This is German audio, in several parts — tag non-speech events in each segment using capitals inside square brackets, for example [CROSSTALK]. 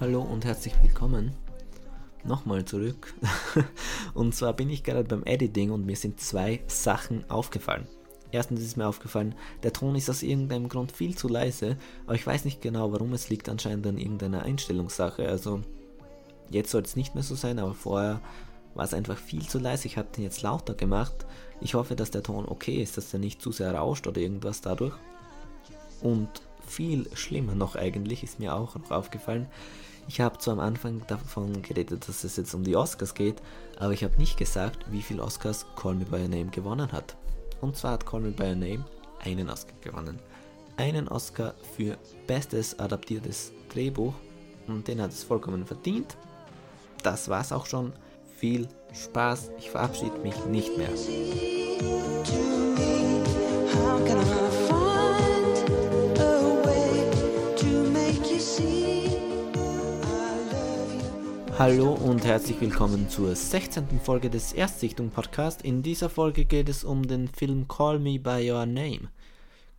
Hallo und herzlich willkommen. Nochmal zurück. [LAUGHS] und zwar bin ich gerade beim Editing und mir sind zwei Sachen aufgefallen. Erstens ist mir aufgefallen, der Ton ist aus irgendeinem Grund viel zu leise, aber ich weiß nicht genau warum, es liegt anscheinend an irgendeiner Einstellungssache. Also jetzt soll es nicht mehr so sein, aber vorher war es einfach viel zu leise. Ich habe den jetzt lauter gemacht. Ich hoffe, dass der Ton okay ist, dass der nicht zu sehr rauscht oder irgendwas dadurch. Und viel schlimmer noch eigentlich, ist mir auch noch aufgefallen. Ich habe zwar am Anfang davon geredet, dass es jetzt um die Oscars geht, aber ich habe nicht gesagt, wie viele Oscars Call Me By Your Name gewonnen hat. Und zwar hat Call Me By Your Name einen Oscar gewonnen. Einen Oscar für bestes adaptiertes Drehbuch und den hat es vollkommen verdient. Das war's auch schon. Viel Spaß. Ich verabschiede mich nicht mehr. Hallo und herzlich willkommen zur 16. Folge des Erstsichtung Podcast. In dieser Folge geht es um den Film Call Me By Your Name.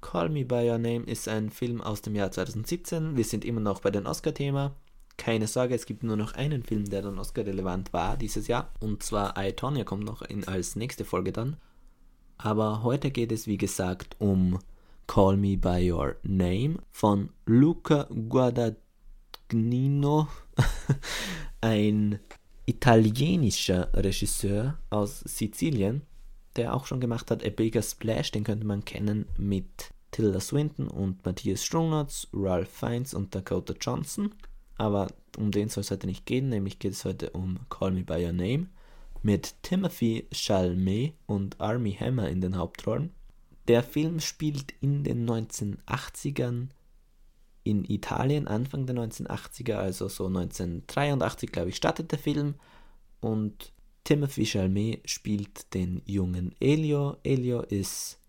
Call Me By Your Name ist ein Film aus dem Jahr 2017. Wir sind immer noch bei dem Oscar-Thema. Keine Sorge, es gibt nur noch einen Film, der dann Oscar-relevant war dieses Jahr. Und zwar I, Tonya kommt noch in, als nächste Folge dann. Aber heute geht es wie gesagt um Call Me By Your Name von Luca Guadagnino. [LAUGHS] ein italienischer Regisseur aus Sizilien, der auch schon gemacht hat A Bigger Splash, den könnte man kennen mit Tilda Swinton und Matthias Strunatz, Ralph Fiennes und Dakota Johnson. Aber um den soll es heute nicht gehen, nämlich geht es heute um Call Me By Your Name mit Timothy Chalamet und Army Hammer in den Hauptrollen. Der Film spielt in den 1980ern in Italien Anfang der 1980er, also so 1983, glaube ich, startet der Film und Timothy Chalamet spielt den jungen Elio. Elio ist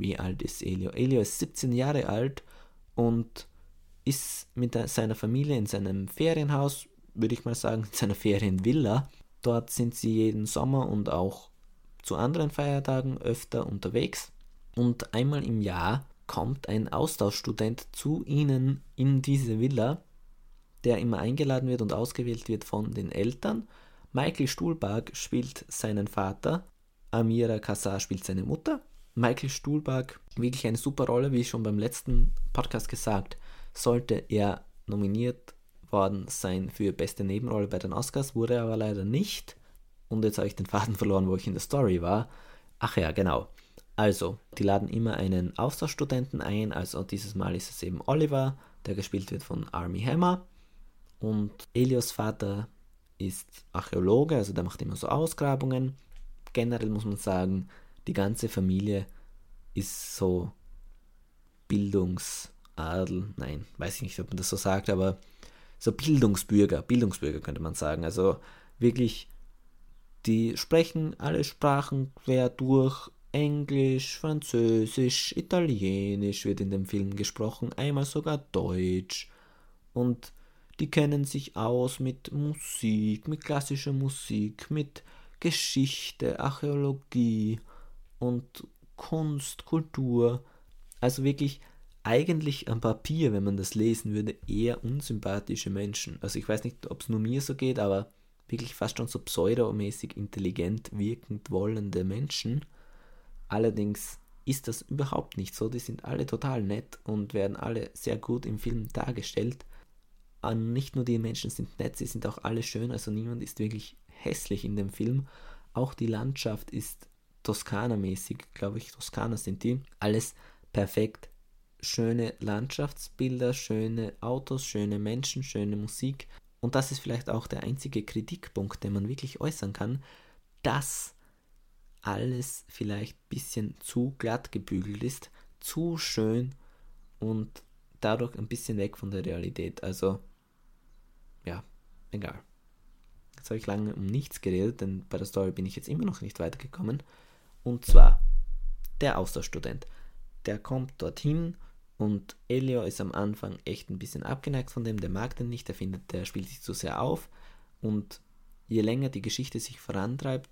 wie alt ist Elio? Elio ist 17 Jahre alt und ist mit seiner Familie in seinem Ferienhaus, würde ich mal sagen, in seiner Ferienvilla. Dort sind sie jeden Sommer und auch zu anderen Feiertagen öfter unterwegs. Und einmal im Jahr kommt ein Austauschstudent zu ihnen in diese Villa, der immer eingeladen wird und ausgewählt wird von den Eltern. Michael Stuhlbarg spielt seinen Vater, Amira Kassar spielt seine Mutter. Michael Stuhlbarg, wirklich eine super Rolle, wie schon beim letzten Podcast gesagt, sollte er nominiert worden sein für beste Nebenrolle bei den Oscars, wurde er aber leider nicht. Und jetzt habe ich den Faden verloren, wo ich in der Story war. Ach ja, genau. Also, die laden immer einen Austauschstudenten ein, also dieses Mal ist es eben Oliver, der gespielt wird von Army Hammer. Und Elios Vater ist Archäologe, also der macht immer so Ausgrabungen. Generell muss man sagen, die ganze Familie ist so Bildungsadel, nein, weiß ich nicht, ob man das so sagt, aber so Bildungsbürger, Bildungsbürger könnte man sagen. Also wirklich, die sprechen alle Sprachen quer durch, Englisch, Französisch, Italienisch wird in dem Film gesprochen, einmal sogar Deutsch. Und die kennen sich aus mit Musik, mit klassischer Musik, mit Geschichte, Archäologie und Kunst, Kultur. Also wirklich eigentlich am Papier, wenn man das lesen würde, eher unsympathische Menschen. Also ich weiß nicht, ob es nur mir so geht, aber wirklich fast schon so pseudomäßig intelligent wirkend wollende Menschen. Allerdings ist das überhaupt nicht so. Die sind alle total nett und werden alle sehr gut im Film dargestellt. Und nicht nur die Menschen sind nett, sie sind auch alle schön. Also niemand ist wirklich hässlich in dem Film. Auch die Landschaft ist Toskana-mäßig, glaube ich. Toskana sind die. Alles perfekt. Schöne Landschaftsbilder, schöne Autos, schöne Menschen, schöne Musik. Und das ist vielleicht auch der einzige Kritikpunkt, den man wirklich äußern kann, dass alles vielleicht ein bisschen zu glatt gebügelt ist, zu schön und dadurch ein bisschen weg von der Realität. Also, ja, egal. Jetzt habe ich lange um nichts geredet, denn bei der Story bin ich jetzt immer noch nicht weitergekommen. Und zwar der Austauschstudent. Der kommt dorthin und Elio ist am Anfang echt ein bisschen abgeneigt von dem, der mag den nicht, der findet, der spielt sich zu sehr auf. Und je länger die Geschichte sich vorantreibt,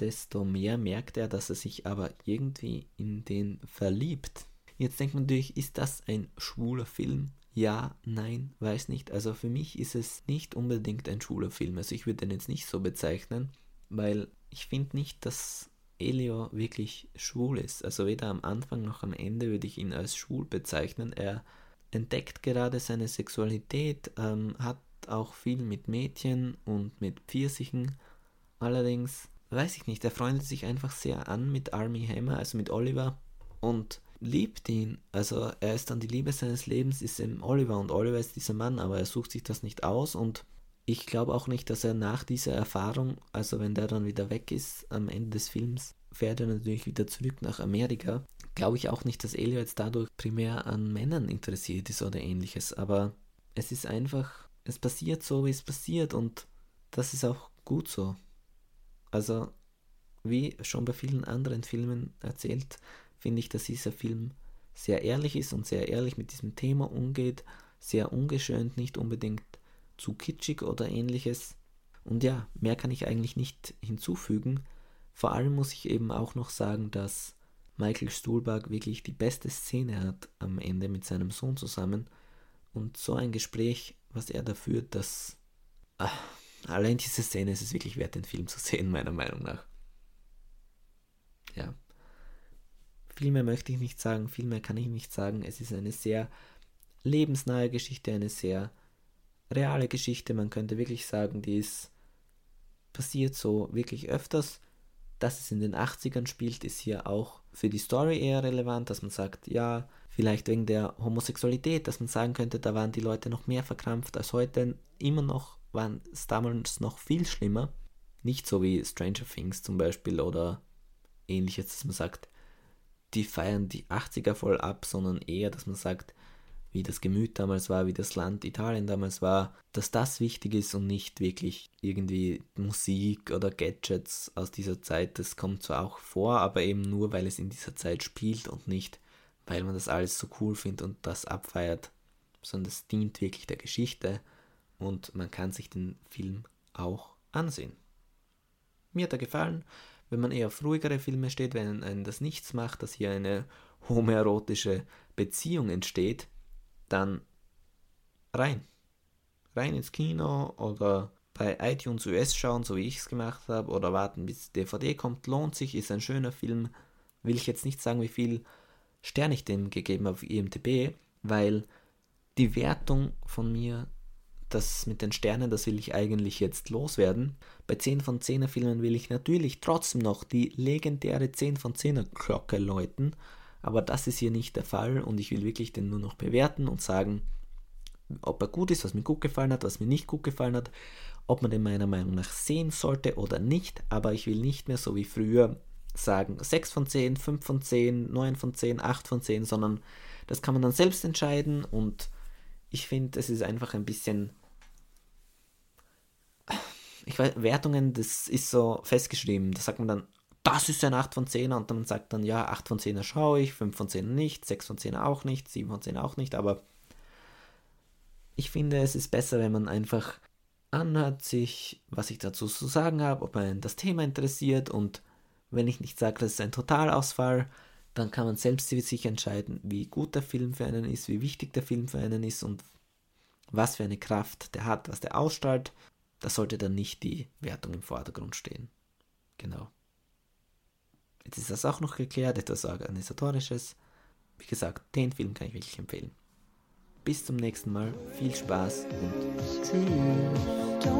desto mehr merkt er, dass er sich aber irgendwie in den verliebt. Jetzt denkt man natürlich, ist das ein schwuler Film? Ja, nein, weiß nicht. Also für mich ist es nicht unbedingt ein schwuler Film. Also ich würde den jetzt nicht so bezeichnen, weil ich finde nicht, dass Elio wirklich schwul ist. Also weder am Anfang noch am Ende würde ich ihn als schwul bezeichnen. Er entdeckt gerade seine Sexualität, ähm, hat auch viel mit Mädchen und mit Pfirsichen. Allerdings, weiß ich nicht, er freundet sich einfach sehr an mit Army Hammer, also mit Oliver und liebt ihn. Also er ist dann die Liebe seines Lebens, ist eben Oliver und Oliver ist dieser Mann, aber er sucht sich das nicht aus und ich glaube auch nicht, dass er nach dieser Erfahrung, also wenn der dann wieder weg ist am Ende des Films, fährt er natürlich wieder zurück nach Amerika. Glaube ich auch nicht, dass Elio jetzt dadurch primär an Männern interessiert ist oder ähnliches, aber es ist einfach, es passiert so, wie es passiert und das ist auch gut so. Also, wie schon bei vielen anderen Filmen erzählt, finde ich, dass dieser Film sehr ehrlich ist und sehr ehrlich mit diesem Thema umgeht, sehr ungeschönt, nicht unbedingt zu kitschig oder ähnliches. Und ja, mehr kann ich eigentlich nicht hinzufügen. Vor allem muss ich eben auch noch sagen, dass Michael Stuhlbarg wirklich die beste Szene hat am Ende mit seinem Sohn zusammen. Und so ein Gespräch, was er da führt, dass ach, allein diese Szene ist es wirklich wert, den Film zu sehen, meiner Meinung nach. Ja. Viel mehr möchte ich nicht sagen, viel mehr kann ich nicht sagen. Es ist eine sehr lebensnahe Geschichte, eine sehr reale Geschichte. Man könnte wirklich sagen, die ist passiert so wirklich öfters. Dass es in den 80ern spielt, ist hier auch für die Story eher relevant, dass man sagt, ja, vielleicht wegen der Homosexualität, dass man sagen könnte, da waren die Leute noch mehr verkrampft als heute. Immer noch waren es damals noch viel schlimmer. Nicht so wie Stranger Things zum Beispiel oder ähnliches, dass man sagt, die feiern die 80er voll ab, sondern eher, dass man sagt, wie das Gemüt damals war, wie das Land Italien damals war, dass das wichtig ist und nicht wirklich irgendwie Musik oder Gadgets aus dieser Zeit. Das kommt zwar auch vor, aber eben nur, weil es in dieser Zeit spielt und nicht, weil man das alles so cool findet und das abfeiert, sondern es dient wirklich der Geschichte und man kann sich den Film auch ansehen. Mir hat er gefallen, wenn man eher auf ruhigere Filme steht, wenn einen das nichts macht, dass hier eine homoerotische Beziehung entsteht, dann rein. Rein ins Kino oder bei iTunes US schauen, so wie ich es gemacht habe, oder warten bis DVD kommt, lohnt sich, ist ein schöner Film. Will ich jetzt nicht sagen, wie viel Sterne ich dem gegeben habe auf IMDb, weil die Wertung von mir, das mit den Sternen, das will ich eigentlich jetzt loswerden. Bei 10 von 10er Filmen will ich natürlich trotzdem noch die legendäre 10 von 10er Glocke läuten, aber das ist hier nicht der Fall und ich will wirklich den nur noch bewerten und sagen, ob er gut ist, was mir gut gefallen hat, was mir nicht gut gefallen hat, ob man den meiner Meinung nach sehen sollte oder nicht, aber ich will nicht mehr so wie früher sagen 6 von 10, 5 von 10, 9 von 10, 8 von 10, sondern das kann man dann selbst entscheiden und ich finde, es ist einfach ein bisschen ich weiß, Wertungen, das ist so festgeschrieben. Da sagt man dann, das ist ein 8 von 10 und dann sagt dann, ja, 8 von 10 schaue ich, 5 von 10 nicht, 6 von 10 auch nicht, 7 von 10 auch nicht, aber ich finde, es ist besser, wenn man einfach anhört sich, was ich dazu zu sagen habe, ob einen das Thema interessiert und wenn ich nicht sage, das ist ein Totalausfall, dann kann man selbst sich entscheiden, wie gut der Film für einen ist, wie wichtig der Film für einen ist und was für eine Kraft der hat, was der ausstrahlt. Da sollte dann nicht die Wertung im Vordergrund stehen. Genau. Jetzt ist das auch noch geklärt, etwas Organisatorisches. Wie gesagt, den Film kann ich wirklich empfehlen. Bis zum nächsten Mal, viel Spaß und tschüss.